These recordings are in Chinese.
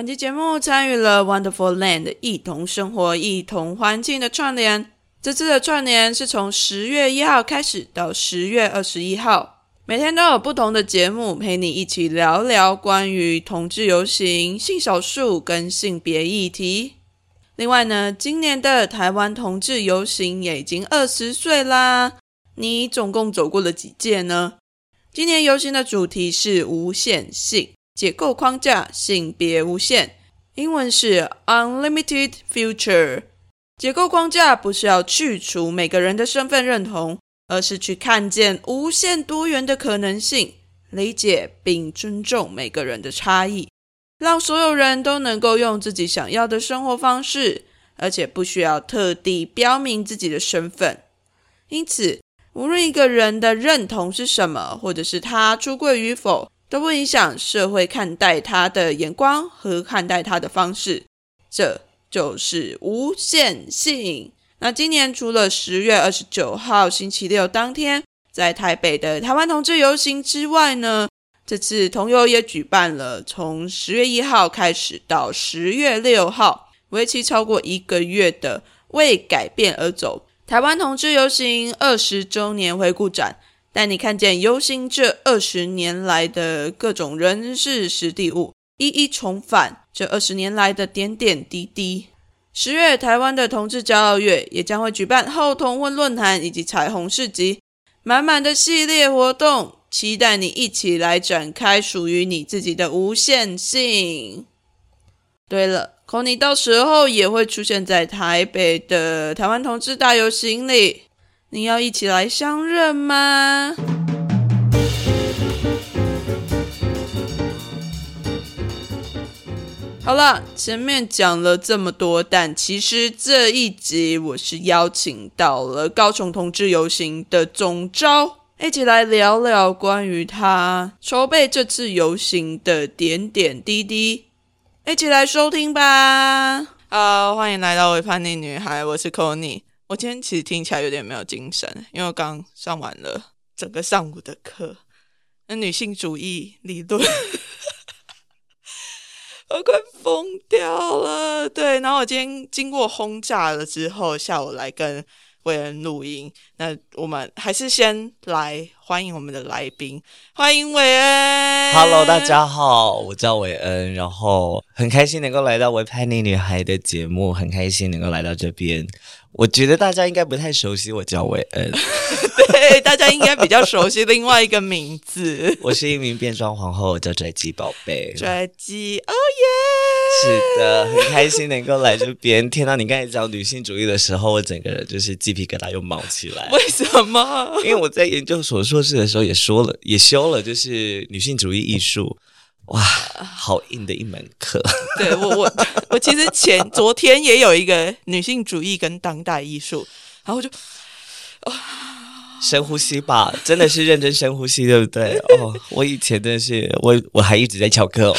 本期节目参与了 Wonderful Land 一同生活、一同环境的串联。这次的串联是从十月一号开始到十月二十一号，每天都有不同的节目陪你一起聊聊关于同志游行、性少数跟性别议题。另外呢，今年的台湾同志游行也已经二十岁啦。你总共走过了几届呢？今年游行的主题是无限性解构框架，性别无限，英文是 Unlimited Future。解构框架不是要去除每个人的身份认同，而是去看见无限多元的可能性，理解并尊重每个人的差异。让所有人都能够用自己想要的生活方式，而且不需要特地标明自己的身份。因此，无论一个人的认同是什么，或者是他出柜与否，都不影响社会看待他的眼光和看待他的方式。这就是无限性。那今年除了十月二十九号星期六当天在台北的台湾同志游行之外呢？这次同游也举办了，从十月一号开始到十月六号，为期超过一个月的“为改变而走”台湾同志游行二十周年回顾展，带你看见游行这二十年来的各种人事、实地物，一一重返这二十年来的点点滴滴。十月，台湾的同志骄傲月也将会举办后同婚论坛以及彩虹市集，满满的系列活动。期待你一起来展开属于你自己的无限性。对了 c o n y 到时候也会出现在台北的台湾同志大游行里，你要一起来相认吗？好了，前面讲了这么多，但其实这一集我是邀请到了高雄同志游行的总招。一起来聊聊关于他筹备这次游行的点点滴滴，一起来收听吧。好，欢迎来到微叛逆女孩，我是 c o n y 我今天其实听起来有点没有精神，因为我刚上完了整个上午的课，那女性主义理论，我快疯掉了。对，然后我今天经过轰炸了之后，下午来跟。为恩录音，那我们还是先来欢迎我们的来宾，欢迎韦恩。Hello，大家好，我叫韦恩，然后很开心能够来到《维叛逆女孩》的节目，很开心能够来到这边。我觉得大家应该不太熟悉我叫韦恩，对，大家应该比较熟悉另外一个名字。我是一名变装皇后，叫拽鸡宝贝。拽鸡，哦耶！是的，很开心能够来这边。听到你刚才讲女性主义的时候，我整个人就是鸡皮疙瘩又冒起来。为什么？因为我在研究所硕士的时候也说了，也修了，就是女性主义艺术。哇，好硬的一门课。对我，我我其实前昨天也有一个女性主义跟当代艺术，然后就深呼吸吧，真的是认真深呼吸，对不对？哦，我以前真的是，我我还一直在翘课，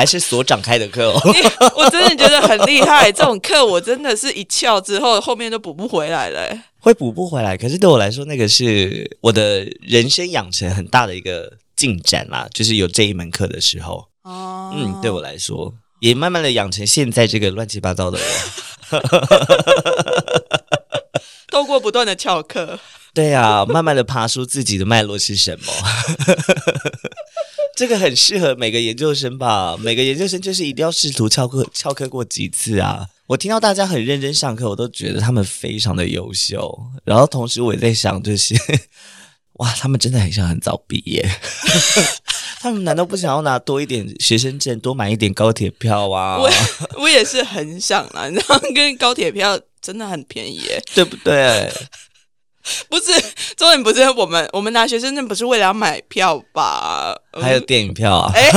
还是所长开的课哦。我真的觉得很厉害，这种课我真的是一翘之后，后面都补不回来了。会补不回来，可是对我来说，那个是我的人生养成很大的一个。进展啦，就是有这一门课的时候，哦，嗯，对我来说，也慢慢的养成现在这个乱七八糟的我。透过不断的翘课，对啊，慢慢的爬出自己的脉络是什么？这个很适合每个研究生吧？每个研究生就是一定要试图翘课，翘课过几次啊！我听到大家很认真上课，我都觉得他们非常的优秀。然后同时我也在想，就是。哇，他们真的很想很早毕业，他们难道不想要拿多一点学生证，多买一点高铁票啊？我我也是很想啊，然后跟高铁票真的很便宜，对不对？不是，重点不是我们，我们拿学生证不是为了要买票吧？还有电影票啊？哎，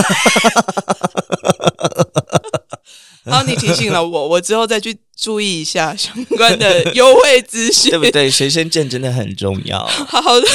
好，你提醒了我，我之后再去注意一下相关的优惠资讯，对不对？学生证真的很重要。好的。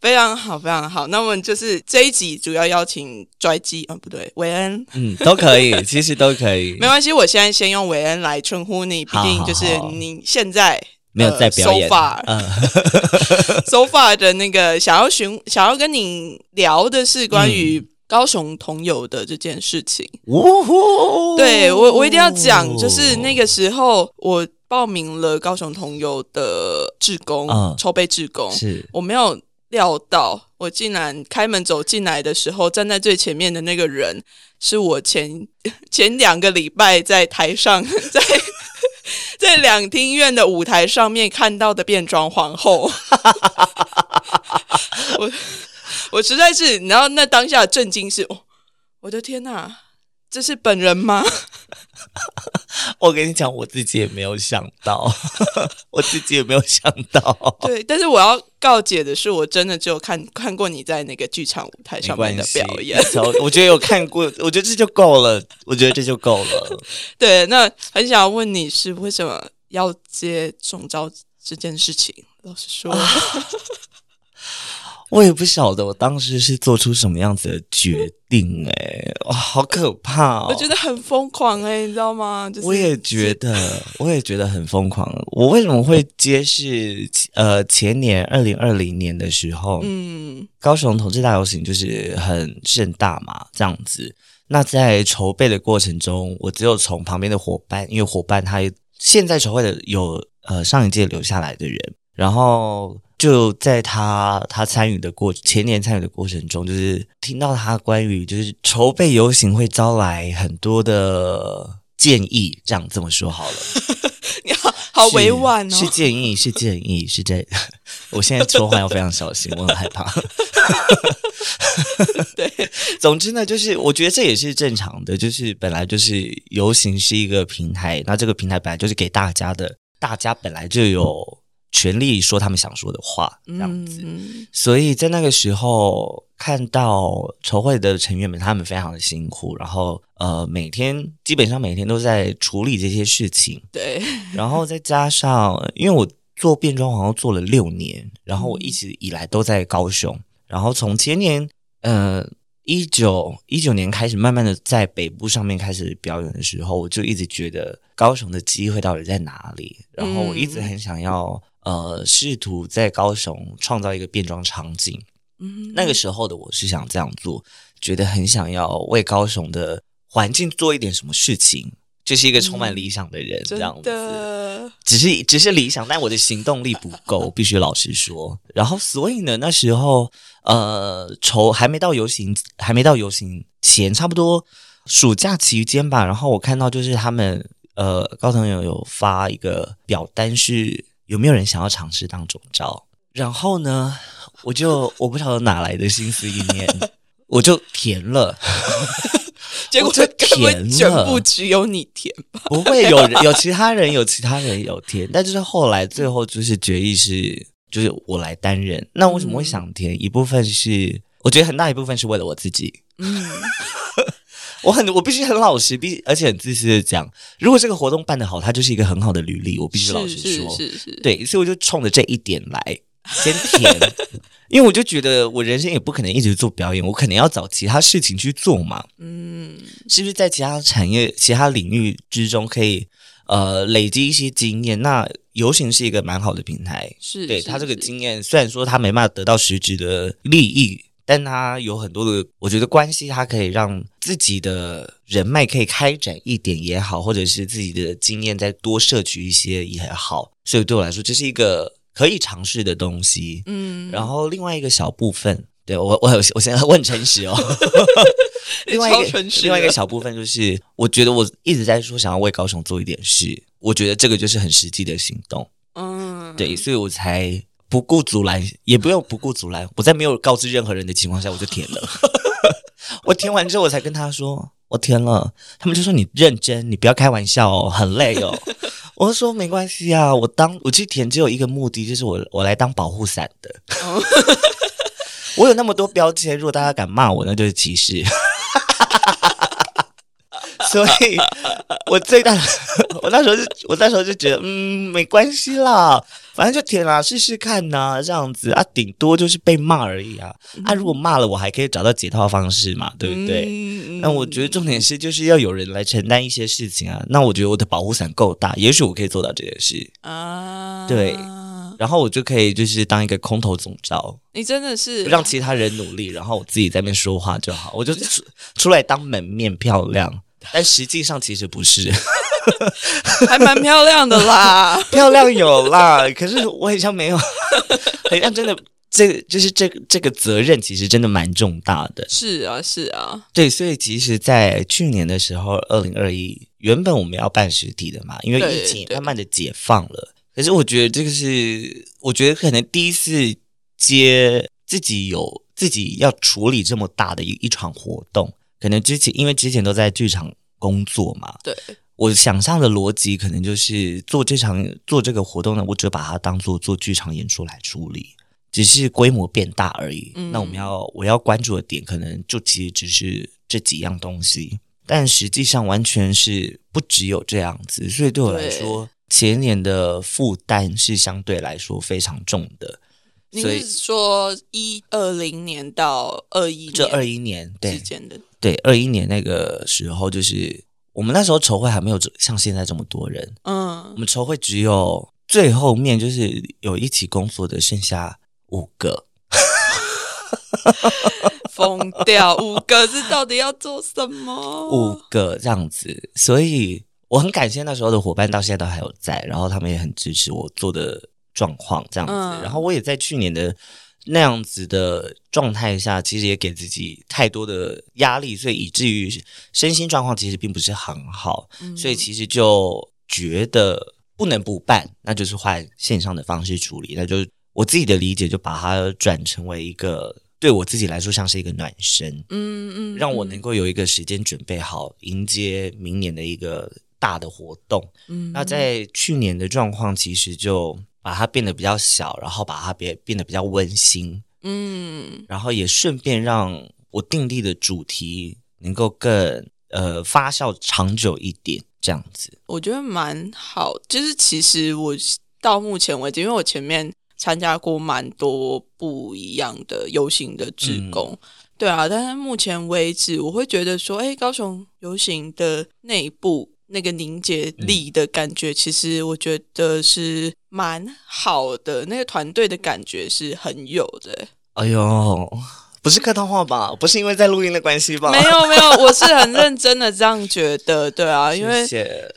非常好，非常好。那我们就是这一集主要邀请拽机啊，不对，韦恩，嗯，都可以，其实都可以，没关系。我现在先用韦恩来称呼你，毕竟就是你现在没有在表演，so far，嗯，so far 的那个想要询，想要跟你聊的是关于。高雄同游的这件事情。呜呼！对我，我一定要讲，就是那个时候我报名了高雄同游的志工，嗯筹备志工，是我没有料到，我竟然开门走进来的时候，站在最前面的那个人是我前 前两个礼拜在台上，在 在两厅院的舞台上面看到的变装皇后。我我实在是，然后那当下震惊是，我的天呐，这是本人吗？我跟你讲，我自己也没有想到，我自己也没有想到。对，但是我要告解的是，我真的只有看看过你在那个剧场舞台上面的表演。我觉得有看过，我觉得这就够了。我觉得这就够了。对，那很想要问你是为什么要接中招这件事情？老实说，我也不晓得我当时是做出什么样子的决定、哎，哇，好可怕哦！我觉得很疯狂哎、你知道吗？就是我也觉得，我也觉得很疯狂。我为什么会接是？呃，前年二零二零年的时候，嗯高雄同志大游行就是很盛大嘛，这样子。那在筹备的过程中，我只有从旁边的伙伴，因为伙伴他现在筹备的有呃上一届留下来的人，然后就在他他参与的过前年参与的过程中，就是听到他关于就是筹备游行会招来很多的建议，这样这么说好了。你好好委婉哦。是建议，是建议，是这。我现在说话要非常小心，我很害怕。对，总之呢，就是我觉得这也是正常的，就是本来就是游行是一个平台，那这个平台本来就是给大家的，大家本来就有权利说他们想说的话，这样子。嗯。所以在那个时候看到筹会的成员们，他们非常的辛苦，然后呃，每天基本上每天都在处理这些事情，对，然后再加上，因为我做变装皇后做了六年，然后我一直以来都在高雄，然后从前年呃一九一九年开始，慢慢的在北部上面开始表演的时候，我就一直觉得高雄的机会到底在哪里，然后我一直很想要呃试图在高雄创造一个变装场景。嗯那个时候的我是想这样做，觉得很想要为高雄的环境做一点什么事情，就是一个充满理想的人，这样子。的，只是只是理想，但我的行动力不够，必须老实说。然后，所以呢，那时候呃，筹还没到游行，还没到游行前，差不多暑假期间吧。然后我看到就是他们呃，高腾有有发一个表单，是有没有人想要尝试当总招？然后呢，我就我不晓得哪来的心思意念，我就填了。结果我就填全了部只有你填吧？不会有人有其他人有其他人有填，但就是后来最后就是决议是就是我来担任。那为什么会想填？一部分是我觉得很大一部分是为了我自己。嗯，我很我必须很老实，必而且很自私的讲，如果这个活动办得好，它就是一个很好的履历。我必须老实说，是是是，对，所以我就冲着这一点来先填，因为我就觉得我人生也不可能一直做表演，我可能要找其他事情去做嘛。嗯，是不是在其他产业、其他领域之中可以呃累积一些经验？那游行是一个蛮好的平台，是是对他这个经验，虽然说他没办法得到实质的利益，但他有很多的，我觉得关系，他可以让自己的人脉可以开展一点也好，或者是自己的经验再多摄取一些也好，所以对我来说，这是一个可以尝试的东西。嗯，然后另外一个小部分，对我我我现在问诚实哦。另外一个另外一个小部分就是，我觉得我一直在说想要为高雄做一点事，我觉得这个就是很实际的行动，嗯，对，所以我才不顾阻拦，也不用不顾阻拦，我在没有告知任何人的情况下，我就填了。我填完之后，我才跟他说我填了，他们就说你认真，你不要开玩笑哦，很累哦。我就说没关系啊，我当我去填只有一个目的，就是我我来当保护伞的。哦 我有那么多标签，如果大家敢骂我，那就是歧视。所以，我最大的，我那时候就，我那时候就觉得，嗯，没关系啦，反正就填啦，试试看呐、这样子啊，顶多就是被骂而已啊。啊，如果骂了，我还可以找到解套方式嘛，对不对？嗯那我觉得重点是，就是要有人来承担一些事情啊。那我觉得我的保护伞够大，也许我可以做到这件事。啊，对然后我就可以就是当一个空头总招，你真的是让其他人努力，然后我自己在那边说话就好，我就出出来当门面漂亮，但实际上其实不是。还蛮漂亮的啦，漂亮有啦，可是我好像没有，好像真的，这个就是这个这个责任其实真的蛮重大的。是啊，是啊，对，所以其实，在去年的时候，二零二一，原本我们要办实体的嘛，因为疫情慢慢的解放了。可是我觉得这个是，我觉得可能第一次接自己有自己要处理这么大的一一场活动，可能之前因为之前都在剧场工作嘛，对。我想象的逻辑可能就是做这场做这个活动呢，我只把它当做做剧场演出来处理，只是规模变大而已。那我们要我要关注的点，可能就其实只是这几样东西，但实际上完全是不只有这样子。所以对我来说，前年的负担是相对来说非常重的。你是说一二零年到二一这二一年之间的？对，二一年那个时候就是。我们那时候筹会还没有像现在这么多人，嗯，我们筹会只有最后面就是有一起工作的剩下五个，疯掉五个是到底要做什么？五个这样子，所以我很感谢那时候的伙伴到现在都还有在，然后他们也很支持我做的状况这样子，然后我也在去年的。那样子的状态下，其实也给自己太多的压力，所以以至于身心状况其实并不是很好，所以其实就觉得不能不办，那就是换线上的方式处理。那就我自己的理解，就把它转成为一个对我自己来说像是一个暖身，嗯嗯，让我能够有一个时间准备好迎接明年的一个大的活动。嗯，那在去年的状况，其实就。把它变得比较小，然后把它变变得比较温馨，嗯，然后也顺便让我定立的主题能够更呃发酵长久一点，这样子我觉得蛮好。就是其实我到目前为止，因为我前面参加过蛮多不一样的游行的职工，对啊，但是目前为止，我会觉得说，哎，高雄游行的内部。那个凝结力的感觉，其实我觉得是蛮好的。那个团队的感觉是很有的。哎呦，不是客套话吧？不是因为在录音的关系吧？没有没有，我是很认真的这样觉得。对啊，因为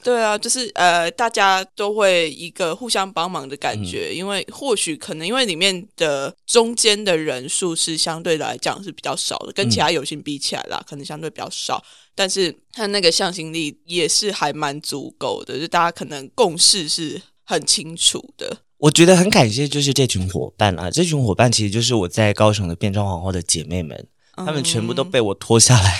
对啊，就是呃，大家都会一个互相帮忙的感觉。因为或许可能因为里面的中间的人数是相对来讲是比较少的，跟其他游戏比起来啦，可能相对比较少。但是他那个向心力也是还蛮足够的，就大家可能共识是很清楚的。我觉得很感谢，就是这群伙伴啊，这群伙伴其实就是我在高雄的变装皇后的姐妹们，她们全部都被我拖下来，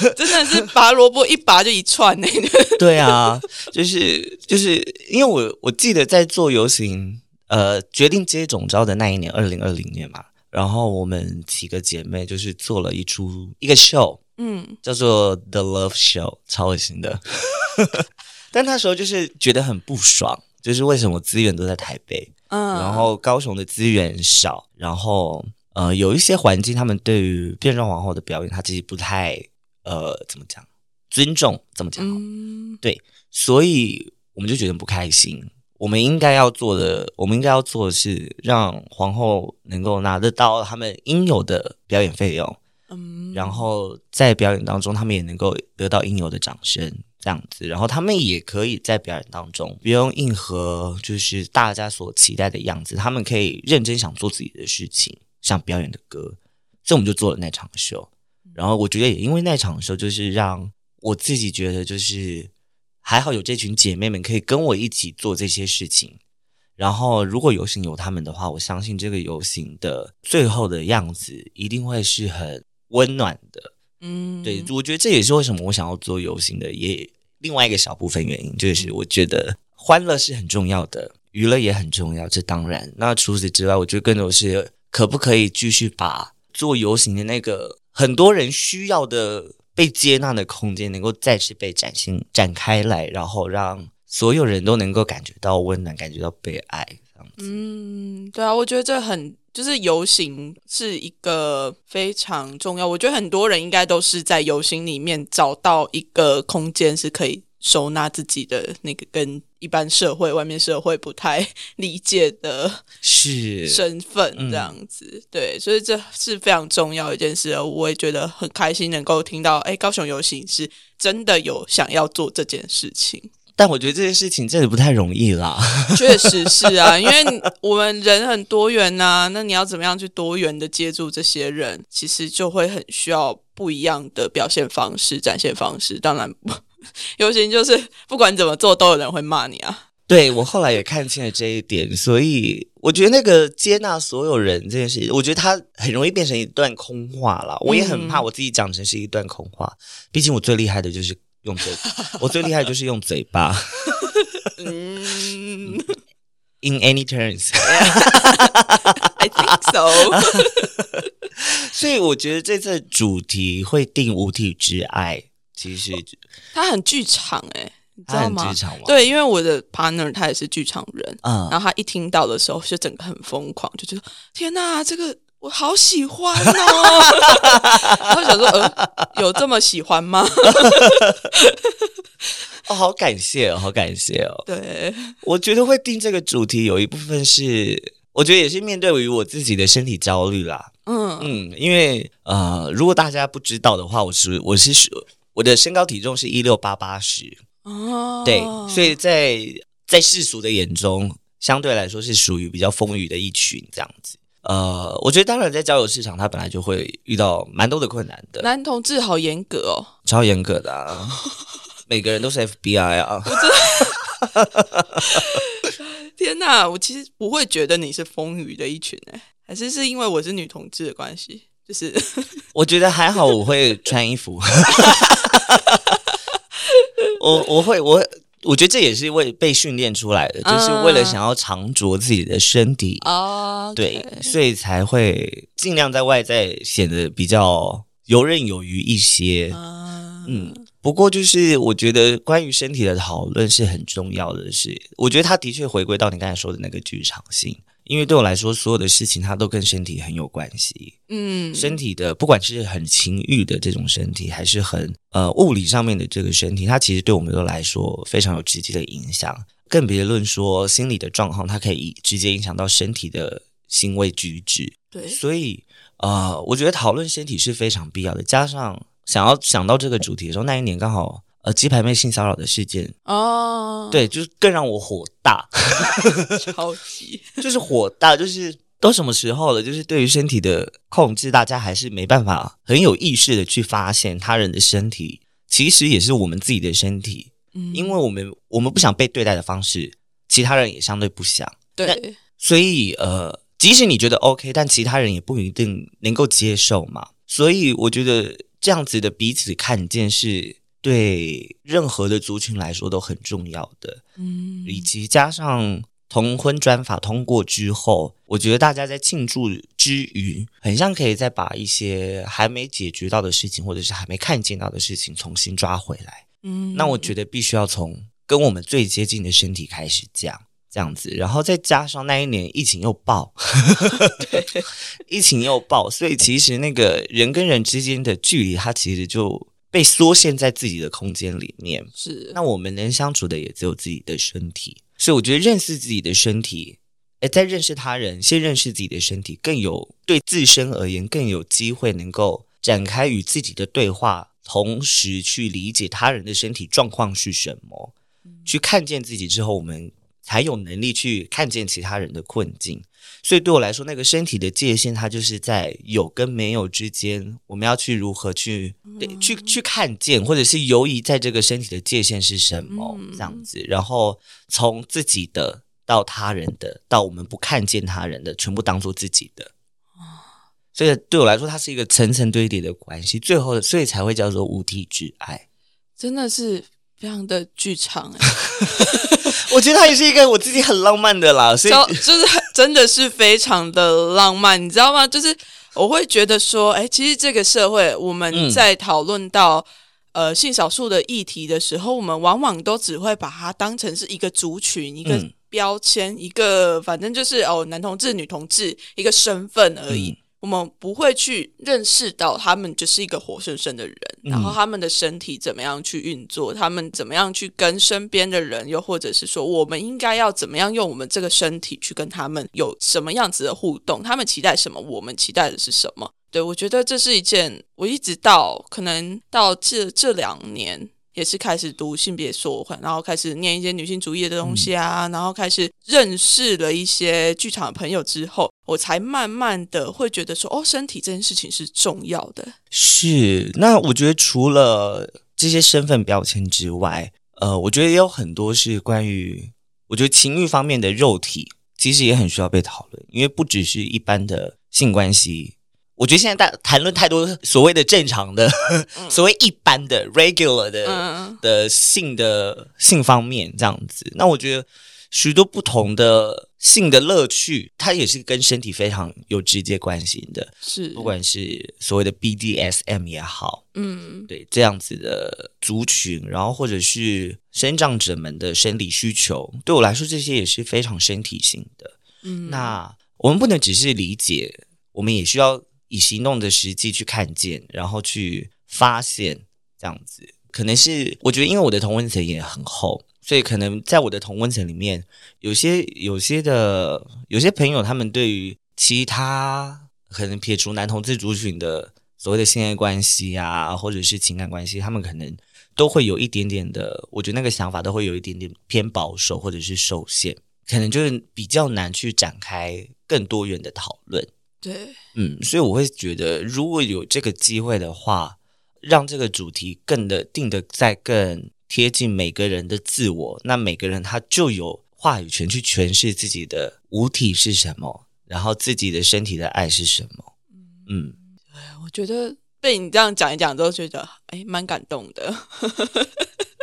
真的是拔萝卜一拔就一串那个。对啊，就是就是因为我我记得在做游行，呃，决定接总招的那一年，二零二零年嘛。然后我们几个姐妹就是做了一出一个 show，嗯，叫做 The Love Show，超恶心的。但那时候就是觉得很不爽，就是为什么资源都在台北，嗯，然后高雄的资源少，然后呃有一些环境，他们对于变装皇后的表演，他其实不太呃怎么讲尊重，怎么讲？对，所以我们就觉得不开心。我们应该要做的，我们应该要做的是让皇后能够拿得到他们应有的表演费用，嗯，然后在表演当中，他们也能够得到应有的掌声，这样子，然后他们也可以在表演当中不用硬和就是大家所期待的样子，他们可以认真想做自己的事情，想表演的歌，所以我们就做了那场秀，然后我觉得也因为那场秀，就是让我自己觉得就是。还好有这群姐妹们可以跟我一起做这些事情，然后如果游行有他们的话，我相信这个游行的最后的样子一定会是很温暖的。嗯，对，我觉得这也是为什么我想要做游行的，也另外一个小部分原因就是我觉得欢乐是很重要的，娱乐也很重要，这当然。那除此之外，我觉得更多是可不可以继续把做游行的那个很多人需要的。被接纳的空间能够再次被展现展开来，然后让所有人都能够感觉到温暖，感觉到被爱。嗯，对啊，我觉得这很就是游行是一个非常重要。我觉得很多人应该都是在游行里面找到一个空间是可以收纳自己的那个跟一般社会、外面社会不太理解的是身份，这样子。对，所以这是非常重要一件事。我也觉得很开心能够听到，哎，高雄游行是真的有想要做这件事情。但我觉得这件事情真的不太容易啦。确实是啊，因为我们人很多元呐，那你要怎么样去多元的接住这些人，其实就会很需要不一样的表现方式、展现方式。当然，尤其就是不管怎么做，都有人会骂你啊。对我后来也看清了这一点，所以我觉得那个接纳所有人这件事情，我觉得它很容易变成一段空话了。我也很怕我自己讲成是一段空话，毕竟我最厉害的就是。用嘴，我最厉害就是用嘴巴。嗯，In any terms，I think so。所以我觉得这次主题会定无体之爱，其实它很剧场哎，你知道吗？对，因为我的 partner 他也是剧场人，嗯，然后他一听到的时候就整个很疯狂，就觉得天哪，这个。我好喜欢哦！我想说，呃，有这么喜欢吗？哦，好感谢哦，好感谢哦。对，我觉得会定这个主题，有一部分是，我觉得也是面对于我自己的身体焦虑啦。嗯嗯，因为呃，如果大家不知道的话，我是我是我的身高体重是一六八八十哦，对，所以在在世俗的眼中，相对来说是属于比较丰腴的一群这样子。呃，我觉得当然在交友市场，他本来就会遇到蛮多的困难的。男同志好严格哦，超严格的，啊，每个人都是 FBI 啊！天哪，我其实不会觉得你是风雨的一群哎，还是是因为我是女同志的关系？就是我觉得还好，我会穿衣服，我我会我。我觉得这也是为被训练出来的，就是为了想要长着自己的身体哦，对，所以才会尽量在外在显得比较游刃有余一些。嗯，不过就是我觉得关于身体的讨论是很重要的，是我觉得它的确回归到你刚才说的那个剧场性。因为对我来说，所有的事情它都跟身体很有关系。嗯，身体的不管是很情欲的这种身体，还是很呃物理上面的这个身体，它其实对我们都来说非常有直接的影响。更别论说心理的状况，它可以直接影响到身体的行为举止。对，所以呃，我觉得讨论身体是非常必要的。加上想要想到这个主题的时候，那一年刚好。呃，鸡排妹性骚扰的事件。哦，对，就是更让我火大，超级。就是火大，就是都什么时候了？就是对于身体的控制，大家还是没办法很有意识的去发现他人的身体，其实也是我们自己的身体，嗯，因为我们我们不想被对待的方式，其他人也相对不想，对，所以呃，即使你觉得 OK，但其他人也不一定能够接受嘛，所以我觉得这样子的彼此看见是。对任何的族群来说都很重要的，嗯，以及加上同婚专法通过之后，我觉得大家在庆祝之余，很像可以再把一些还没解决到的事情，或者是还没看见到的事情重新抓回来。嗯，那我觉得必须要从跟我们最接近的身体开始讲，这样子，然后再加上那一年疫情又爆，对，疫情又爆，所以其实那个人跟人之间的距离，它其实就。被缩限在自己的空间里面，是。那我们能相处的也只有自己的身体，所以我觉得认识自己的身体，哎，在认识他人，先认识自己的身体，更有对自身而言更有机会能够展开与自己的对话，同时去理解他人的身体状况是什么，去看见自己之后，我们才有能力去看见其他人的困境。所以对我来说，那个身体的界限，它就是在有跟没有之间，我们要去如何去去去看见，或者是游移在这个身体的界限是什么这样子。然后从自己的到他人的，到我们不看见他人的，全部当做自己的。所以对我来说，它是一个层层堆叠的关系，最后所以才会叫做无体之爱，真的是。非常的剧场哎，我觉得他也是一个我自己很浪漫的啦，所以就是真的是非常的浪漫，你知道吗？就是我会觉得说，哎，其实这个社会我们在讨论到呃性少数的议题的时候，我们往往都只会把它当成是一个族群、一个标签、一个反正就是哦男同志、女同志一个身份而已。我们不会去认识到他们就是一个活生生的人，然后他们的身体怎么样去运作，他们怎么样去跟身边的人，又或者是说，我们应该要怎么样用我们这个身体去跟他们有什么样子的互动？他们期待什么？我们期待的是什么？对我觉得这是一件，我一直到可能到这这两年。也是开始读性别说，然后开始念一些女性主义的东西啊，然后开始认识了一些剧场的朋友之后，我才慢慢的会觉得说，哦，身体这件事情是重要的。是，那我觉得除了这些身份标签之外，呃，我觉得也有很多是关于，我觉得情欲方面的肉体，其实也很需要被讨论，因为不只是一般的性关系。我觉得现在大谈论太多所谓的正常的、所谓一般的 regular 的的性的性方面这样子，那我觉得许多不同的性的乐趣，它也是跟身体非常有直接关系的。是，不管是所谓的 BDSM 也好，嗯，对这样子的族群，然后或者是生长者们的生理需求，对我来说这些也是非常身体性的。嗯，那我们不能只是理解，我们也需要。以行动的实际去看见，然后去发现，这样子可能是我觉得，因为我的同温层也很厚，所以可能在我的同温层里面，有些有些的有些朋友，他们对于其他可能撇除男同志族群的所谓的性爱关系啊，或者是情感关系，他们可能都会有一点点的，我觉得那个想法都会有一点点偏保守，或者是受限，可能就是比较难去展开更多元的讨论。对，嗯，所以我会觉得，如果有这个机会的话，让这个主题更的定的在更贴近每个人的自我，那每个人他就有话语权去诠释自己的五体是什么，然后自己的身体的爱是什么。嗯，我觉得被你这样讲一讲，都觉得哎，蛮感动的。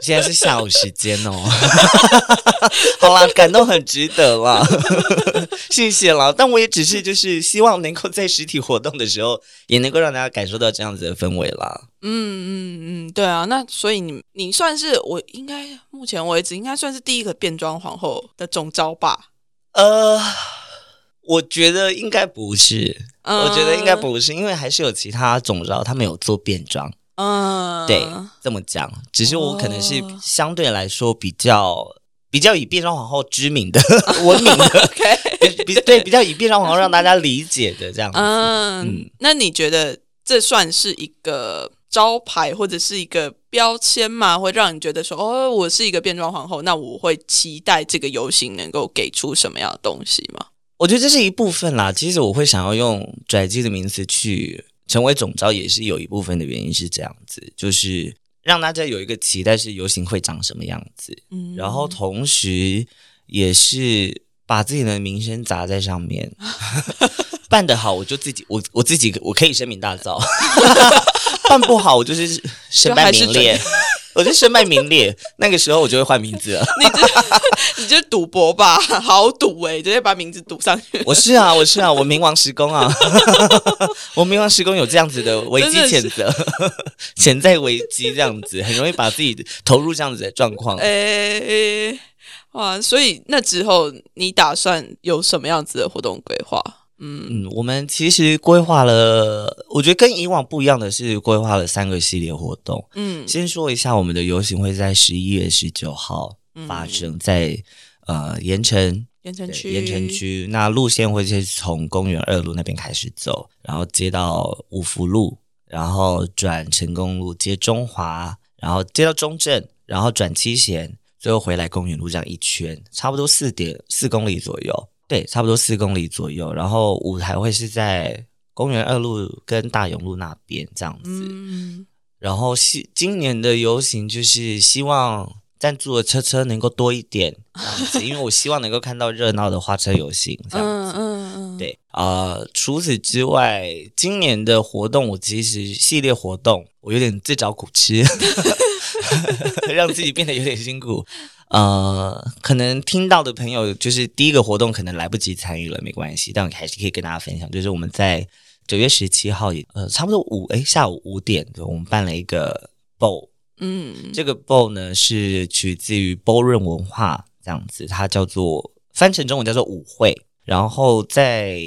现在是下午时间哦，好啦，感动很值得啦，谢谢啦。但我也只是就是希望能够在实体活动的时候，也能够让大家感受到这样子的氛围啦。嗯嗯嗯，对啊。那所以你你算是我应该目前为止应该算是第一个变装皇后的总招吧？呃，我觉得应该不是，我觉得应该不是，因为还是有其他总招他们有做变装。嗯，对，这么讲，只是我可能是相对来说比较比较以变装皇后知名的、文明的，比对比较以变装皇后让大家理解的这样子。嗯，那你觉得这算是一个招牌或者是一个标签吗？会让你觉得说，哦，我是一个变装皇后，那我会期待这个游行能够给出什么样的东西吗？我觉得这是一部分啦。其实我会想要用拽机的名词去。成为总招也是有一部分的原因是这样子，就是让大家有一个期待是游行会长什么样子，嗯，然后同时也是把自己的名声砸在上面，办得好我就自己我我自己我可以声名大噪，办不好我就是身败名裂。我就身败名裂，那个时候我就会换名字了。你这，你这赌博吧，好赌哎，直接把名字赌上去。我是啊，我是啊，我冥王时宫啊，我冥王时宫有这样子的危机谴责，潜在危机这样子，很容易把自己投入这样子的状况。哎，哇，所以那之后你打算有什么样子的活动规划？嗯嗯，我们其实规划了，我觉得跟以往不一样的是，规划了三个系列活动。嗯，先说一下，我们的游行会在十一月十九号发生在呃盐城盐城区盐城区。那路线会是从公园二路那边开始走，然后接到五福路，然后转成功路接中华，然后接到中正，然后转七贤，最后回来公园路这样一圈，差不多四点四公里左右。对，差不多四公里左右，然后舞台会是在公园二路跟大勇路那边这样子。然后希今年的游行就是希望赞助的车车能够多一点，因为我希望能够看到热闹的花车游行这样子。嗯嗯对，呃，除此之外，今年的活动我其实系列活动我有点自找苦吃，让自己变得有点辛苦。呃，可能听到的朋友就是第一个活动可能来不及参与了，没关系，但我还是可以跟大家分享，就是我们在九月十七号也，呃，差不多五哎下午五点，我们办了一个 ball，嗯，这个 ball 呢是取自于 ballroom 文化这样子，它叫做翻成中文叫做舞会，然后在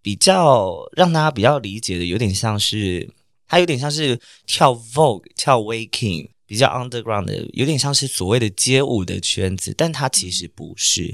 比较让大家比较理解的，有点像是它有点像是跳 Vogue、跳 Waking，比较 underground 的，有点像是所谓的街舞的圈子，但它其实不是，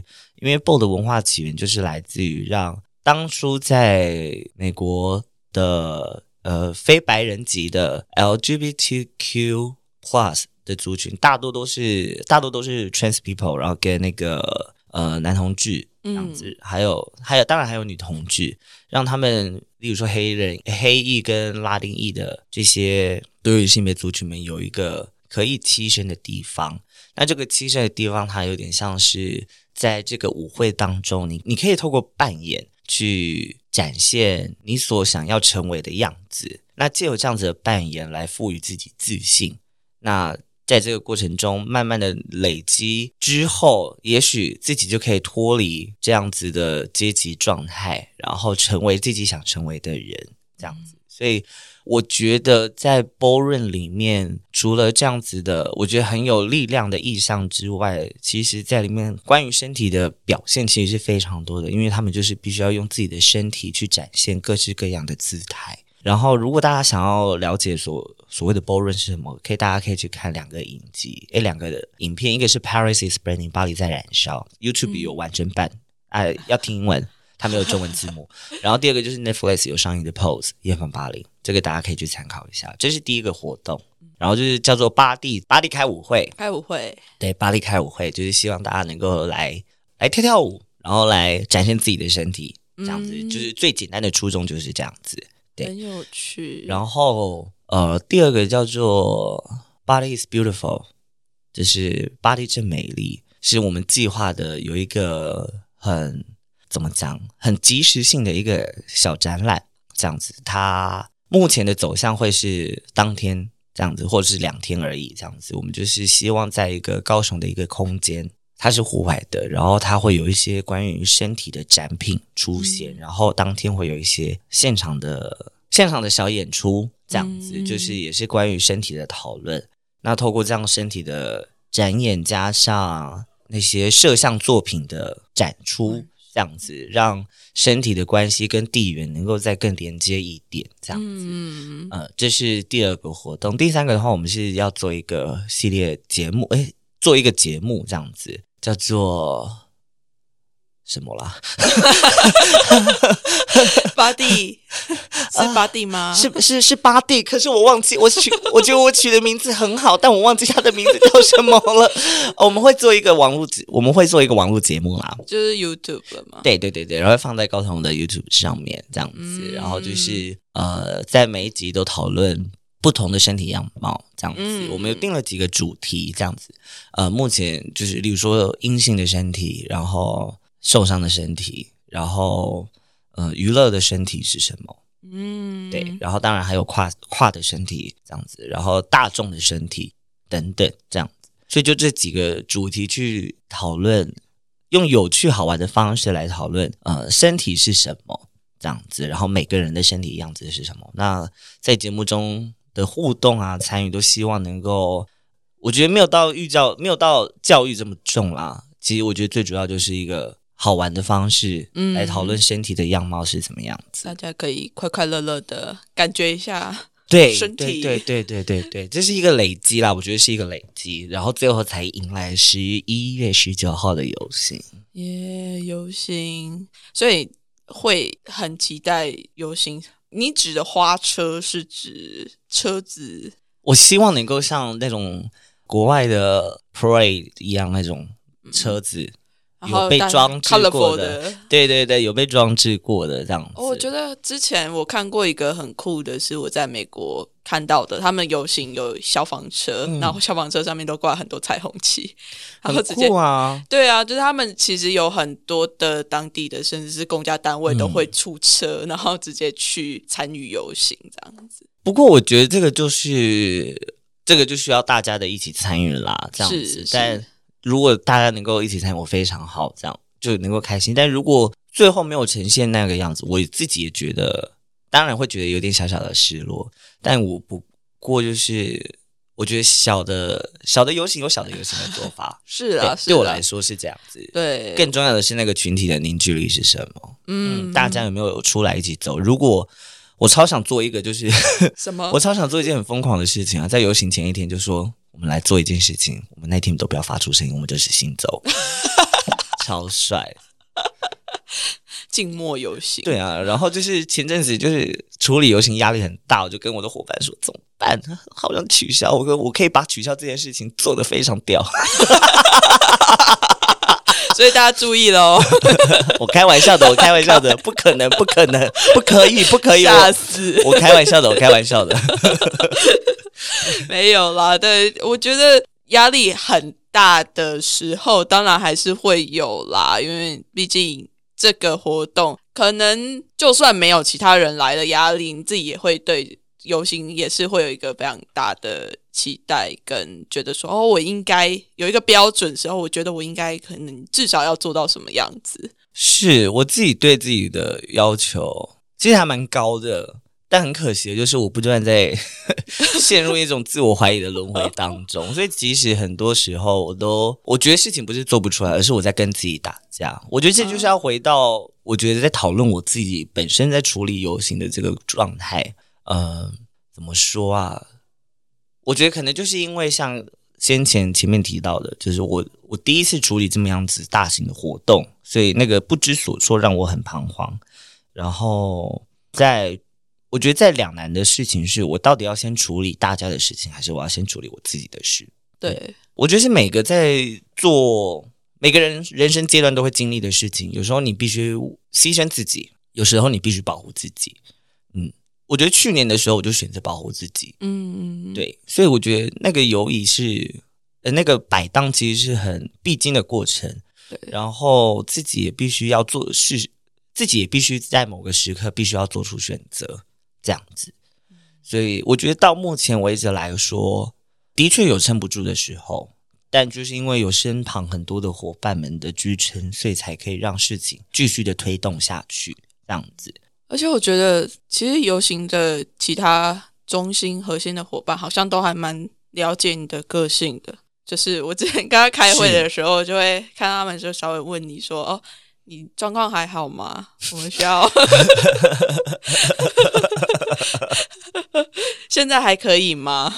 因为 b o 的文化起源就是来自于让当初在美国的呃非白人级的 LGBTQ plus 的族群，大多都是大多都是 trans people，然后跟那个呃男同志这样子，还有还有当然还有女同志，让他们例如说黑人、黑裔跟拉丁裔的这些多元性别族群们有一个可以栖身的地方。那这个栖身的地方，它有点像是在这个舞会当中，你你可以透过扮演去展现你所想要成为的样子。那借由这样子的扮演来赋予自己自信。那在这个过程中，慢慢的累积之后，也许自己就可以脱离这样子的阶级状态，然后成为自己想成为的人，这样子。所以我觉得在 Ballroom 里面，除了这样子的，我觉得很有力量的意象之外，其实在里面关于身体的表现其实是非常多的，因为他们就是必须要用自己的身体去展现各式各样的姿态。然后，如果大家想要了解所所谓的 ballroom 是什么，可以大家可以去看两个影集，诶，两个的影片，一个是 Paris is burning，巴黎在燃烧，YouTube 有完整版，哎，要听英文，它没有中文字幕。然后第二个就是 Netflix 有上映的 Pose 夜访巴黎，这个大家可以去参考一下。这是第一个活动，然后就是叫做巴蒂巴黎开舞会，开舞会，对，巴黎开舞会就是希望大家能够来来跳跳舞，然后来展现自己的身体，这样子，就是最简单的初衷就是这样子。很有趣。然后，呃，第二个叫做 “Body is beautiful”，就是“巴黎真美丽”，是我们计划的有一个很怎么讲，很及时性的一个小展览，这样子。它目前的走向会是当天这样子，或者是两天而已这样子。我们就是希望在一个高雄的一个空间。它是户外的，然后它会有一些关于身体的展品出现，然后当天会有一些现场的现场的小演出，这样子就是也是关于身体的讨论。那透过这样身体的展演，加上那些摄像作品的展出，这样子让身体的关系跟地缘能够再更连接一点，这样子。嗯呃，这是第二个活动。第三个的话，我们是要做一个系列节目，诶，做一个节目这样子。叫做什么啦？巴蒂 是巴蒂吗？是是是巴蒂，可是我忘记我取，我觉得我取的名字很好，但我忘记他的名字叫什么了。我们会做一个网络节，我们会做一个网络节目啦，就是 YouTube 嘛。对对对对，然后放在高通的 YouTube 上面这样子，然后就是呃，在每一集都讨论。不同的身体样貌，这样子，我们有定了几个主题，这样子。呃，目前就是，例如说阴性的身体，然后受伤的身体，然后呃，娱乐的身体是什么？嗯，对。然后当然还有跨跨的身体，这样子，然后大众的身体等等，这样子。所以就这几个主题去讨论，用有趣好玩的方式来讨论，呃，身体是什么？这样子，然后每个人的身体样子是什么？那在节目中。的互动啊，参与都希望能够，我觉得没有到育教，没有到教育这么重啦。其实我觉得最主要就是一个好玩的方式，嗯，来讨论身体的样貌是怎么样子，大家可以快快乐乐的感觉一下，对，身体，对对对对对，这是一个累积啦，我觉得是一个累积，然后最后才迎来十一月十九号的游行，耶，游行，所以会很期待游行。你指的花车是指车子？我希望能够像那种国外的 parade 一样那种车子。有被装置过的，对对对，有被装置过的这样子。我觉得之前我看过一个很酷的，是我在美国看到的，他们游行有消防车，然后消防车上面都挂很多彩虹旗，然后直接啊，对啊，就是他们其实有很多的当地的，甚至是公家单位都会出车，然后直接去参与游行这样子。不过我觉得这个就是这个就需要大家的一起参与啦，这样子，但。如果大家能够一起参与，我非常好，这样就能够开心。但如果最后没有呈现那个样子，我自己也觉得，当然会觉得有点小小的失落。但我不过就是，我觉得小的小的游行有小的游行的做法，是啊，对我来说是这样子。对，更重要的是那个群体的凝聚力是什么？嗯，大家有没有出来一起走？如果我超想做一个，就是什么？我超想做一件很疯狂的事情啊！在游行前一天就说，我们来做一件事情，我们那天都不要发出声音，我们就是行走，超帅。静默游行，对啊，然后就是前阵子就是处理游行压力很大，我就跟我的伙伴说怎么办？好想取消，我说我可以把取消这件事情做得非常屌，所以大家注意喽，我开玩笑的，我开玩笑的，不可能，不可能，不可以，不可以，吓死！我开玩笑的，我开玩笑的，没有啦，对，我觉得压力很大的时候，当然还是会有啦，因为毕竟。这个活动可能就算没有其他人来的压力，你自己也会对游行也是会有一个非常大的期待，跟觉得说哦，我应该有一个标准时候，我觉得我应该可能至少要做到什么样子。是我自己对自己的要求其实还蛮高的。但很可惜的就是，我不断在 陷入一种自我怀疑的轮回当中。所以，即使很多时候我都我觉得事情不是做不出来，而是我在跟自己打架。我觉得这就是要回到，我觉得在讨论我自己本身在处理游行的这个状态。呃，怎么说啊？我觉得可能就是因为像先前前面提到的，就是我我第一次处理这么样子大型的活动，所以那个不知所措让我很彷徨。然后在我觉得在两难的事情是，我到底要先处理大家的事情，还是我要先处理我自己的事？对，我觉得是每个在做每个人人生阶段都会经历的事情。有时候你必须牺牲自己，有时候你必须保护自己。嗯，我觉得去年的时候我就选择保护自己。嗯嗯，对，所以我觉得那个犹疑是呃那个摆荡，其实是很必经的过程。对，然后自己也必须要做事，自己也必须在某个时刻必须要做出选择。这样子，所以我觉得到目前为止来说，的确有撑不住的时候，但就是因为有身旁很多的伙伴们的支撑，所以才可以让事情继续的推动下去。这样子，而且我觉得，其实游行的其他中心核心的伙伴，好像都还蛮了解你的个性的。就是我之前跟他开会的时候，就会看他们就稍微问你说：“哦。”你状况还好吗？我们需要，现在还可以吗？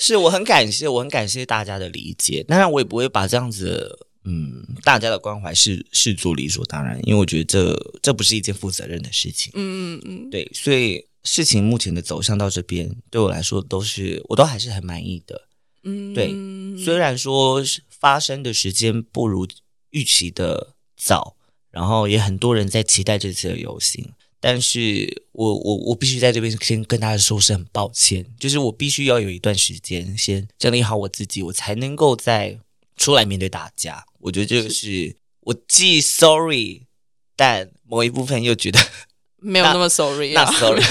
是我很感谢，我很感谢大家的理解。当然，我也不会把这样子，嗯，大家的关怀是是做理所当然，因为我觉得这这不是一件负责任的事情。嗯嗯嗯，对，所以事情目前的走向到这边，对我来说都是，我都还是很满意的。嗯，对，虽然说发生的时间不如预期的。早，然后也很多人在期待这次的游行，但是我我我必须在这边先跟大家说声很抱歉，就是我必须要有一段时间先整理好我自己，我才能够再出来面对大家。我觉得这个是我既 sorry，但某一部分又觉得没有那么 sorry，那 sorry，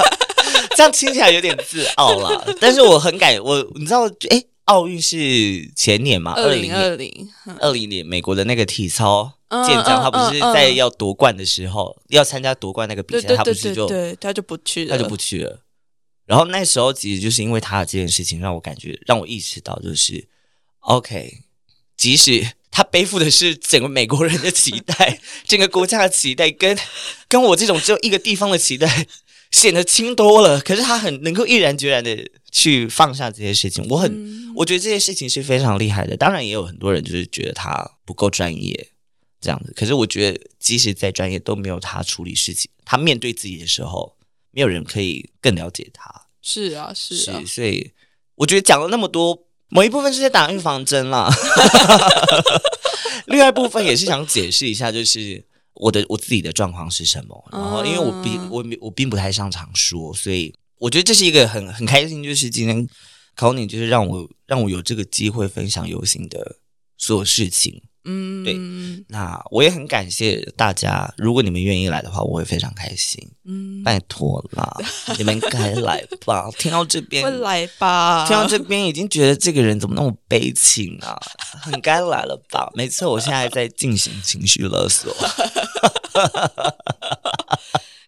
这样听起来有点自傲了。但是我很感我，你知道，哎。奥运是前年嘛？二零二零二零年，美国的那个体操健将，他不是在要夺冠的时候，要参加夺冠那个比赛，他不是就对他就不去了，他就不去了。然后那时候其实就是因为他的这件事情，让我感觉让我意识到，就是 OK，即使他背负的是整个美国人的期待，整个国家的期待，跟跟我这种只有一个地方的期待。显得轻多了，可是他很能够毅然决然的去放下这些事情，我很我觉得这些事情是非常厉害的。当然，也有很多人就是觉得他不够专业这样子，可是我觉得即使再专业，都没有他处理事情，他面对自己的时候，没有人可以更了解他。是啊，是啊，所以我觉得讲了那么多，某一部分是在打预防针啦，另外一部分也是想解释一下，就是。我的我自己的状况是什么？然后，因为我并我我并不太擅长说，所以我觉得这是一个很很开心，就是今天考你，就是让我让我有这个机会分享游行的所有事情。嗯，对，那我也很感谢大家。如果你们愿意来的话，我会非常开心。嗯，拜托啦，你们该来吧。听到这边，会来吧。听到这边，已经觉得这个人怎么那么悲情啊？很该来了吧？没错，我现在在进行情绪勒索。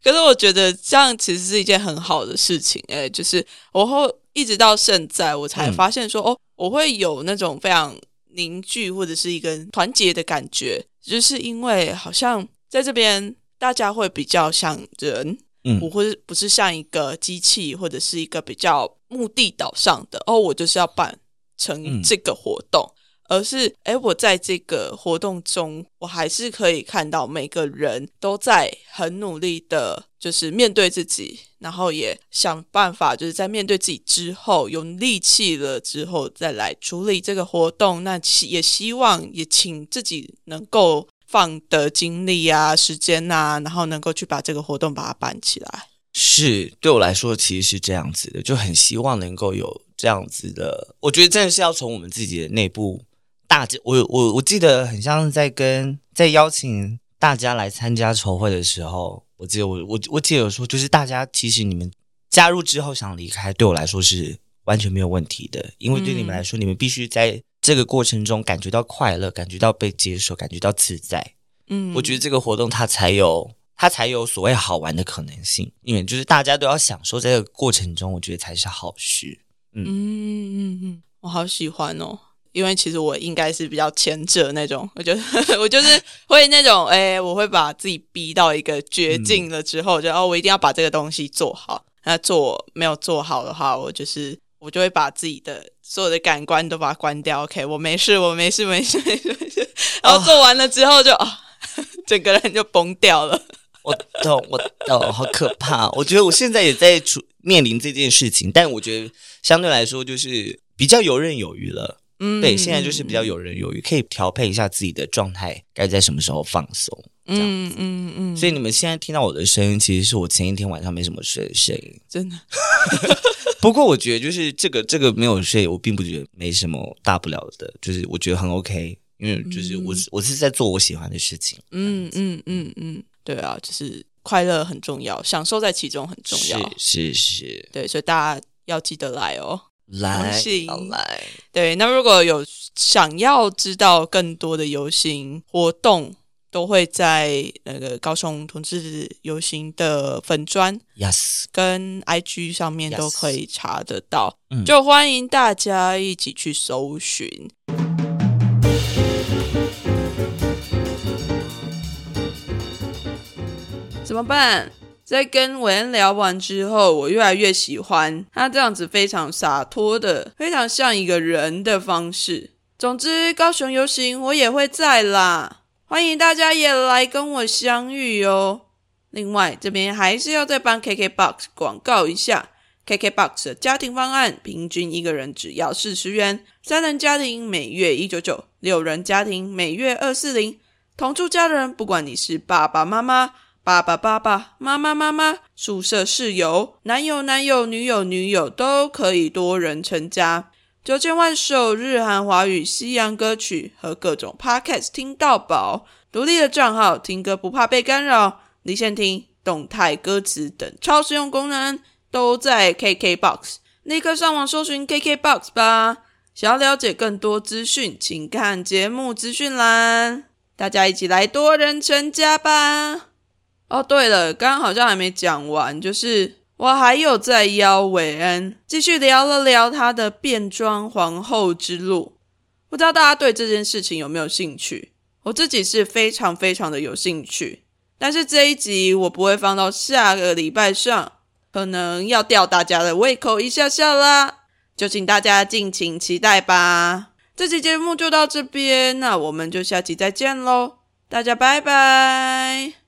可是我觉得这样其实是一件很好的事情。哎，就是我后一直到现在，我才发现说，哦，我会有那种非常。凝聚或者是一个团结的感觉，就是因为好像在这边大家会比较像人，嗯不会不是像一个机器或者是一个比较目的导向的哦，我就是要办成嗯这个活动，而是诶，我在这个活动中，我还是可以看到每个人都在很努力的，就是面对自己，然后也想办法，就是在面对自己之后有力气了之后，再来处理这个活动。那也希望也请自己能够放的精力啊、时间啊，然后能够去把这个活动把它办起来。是对我来说，其实是这样子的，就很希望能够有这样子的。我觉得真的是要从我们自己的内部大家，我我我记得很像在跟在邀请大家来参加筹会的时候，我记得我我我记得有说，就是大家其实你们加入之后想离开，对我来说是完全没有问题的，因为对你们来说，你们必须在这个过程中感觉到快乐，感觉到被接受，感觉到自在。嗯，我觉得这个活动它才有它才有所谓好玩的可能性，因为就是大家都要享受在这个过程中，我觉得才是好事。嗯嗯嗯，我好喜欢哦。因为其实我应该是比较前者那种，我觉得 我就是会那种，哎、我会把自己逼到一个绝境了之后，就哦，我一定要把这个东西做好。那做没有做好的话，我就是我就会把自己的所有的感官都把它关掉。OK，我没事，我没事，没事，没事，没事。然后做完了之后就啊、整个人就崩掉了。我懂，我懂，好可怕。我觉得我现在也在处面临这件事情，但我觉得相对来说就是比较游刃有余了。嗯，对，现在就是比较有人有余，可以调配一下自己的状态，该在什么时候放松。嗯嗯嗯，所以你们现在听到我的声音，其实是我前一天晚上没什么睡的声音。真的，不过我觉得就是这个这个没有睡，我并不觉得没什么大不了的，就是我觉得很 OK，因为就是我是、我是在做我喜欢的事情。嗯嗯嗯嗯，对啊，就是快乐很重要，享受在其中很重要。是是是，对，所以大家要记得来哦。来来，对，那如果有想要知道更多的游行活动，都会在那个高雄同志游行的粉砖 yes，跟 IG 上面都可以查得到。嗯。就欢迎大家一起去搜寻。怎么办？在跟韦恩聊完之后，我越来越喜欢他这样子非常洒脱的、非常像一个人的方式。总之，高雄游行我也会在啦，欢迎大家也来跟我相遇哦。另外，这边还是要再帮 KKBOX 广告一下，KKBOX 的家庭方案平均一个人只要四十元，三人家庭每月一九九，六人家庭每月二四零。同住家人，不管你是爸爸妈妈、爸爸爸爸、妈妈妈妈、宿舍室友、男友男友、女友女友，都可以多人成家。九千万首日韩华语西洋歌曲和各种 podcast 听到饱，独立的账号听歌不怕被干扰，离线听、动态歌词等超实用功能都在 KKBOX。立刻上网搜寻 KKBOX 吧！想要了解更多资讯，请看节目资讯栏。大家一起来多人成家吧！哦，对了，刚刚好像还没讲完，就是我还有在邀韦恩继续聊了聊他的变装皇后之路。不知道大家对这件事情有没有兴趣？我自己是非常非常的有兴趣，但是这一集我不会放到下个礼拜上，可能要吊大家的胃口一下下啦，就请大家敬请期待吧。这期节目就到这边，那我们就下期再见喽，大家拜拜。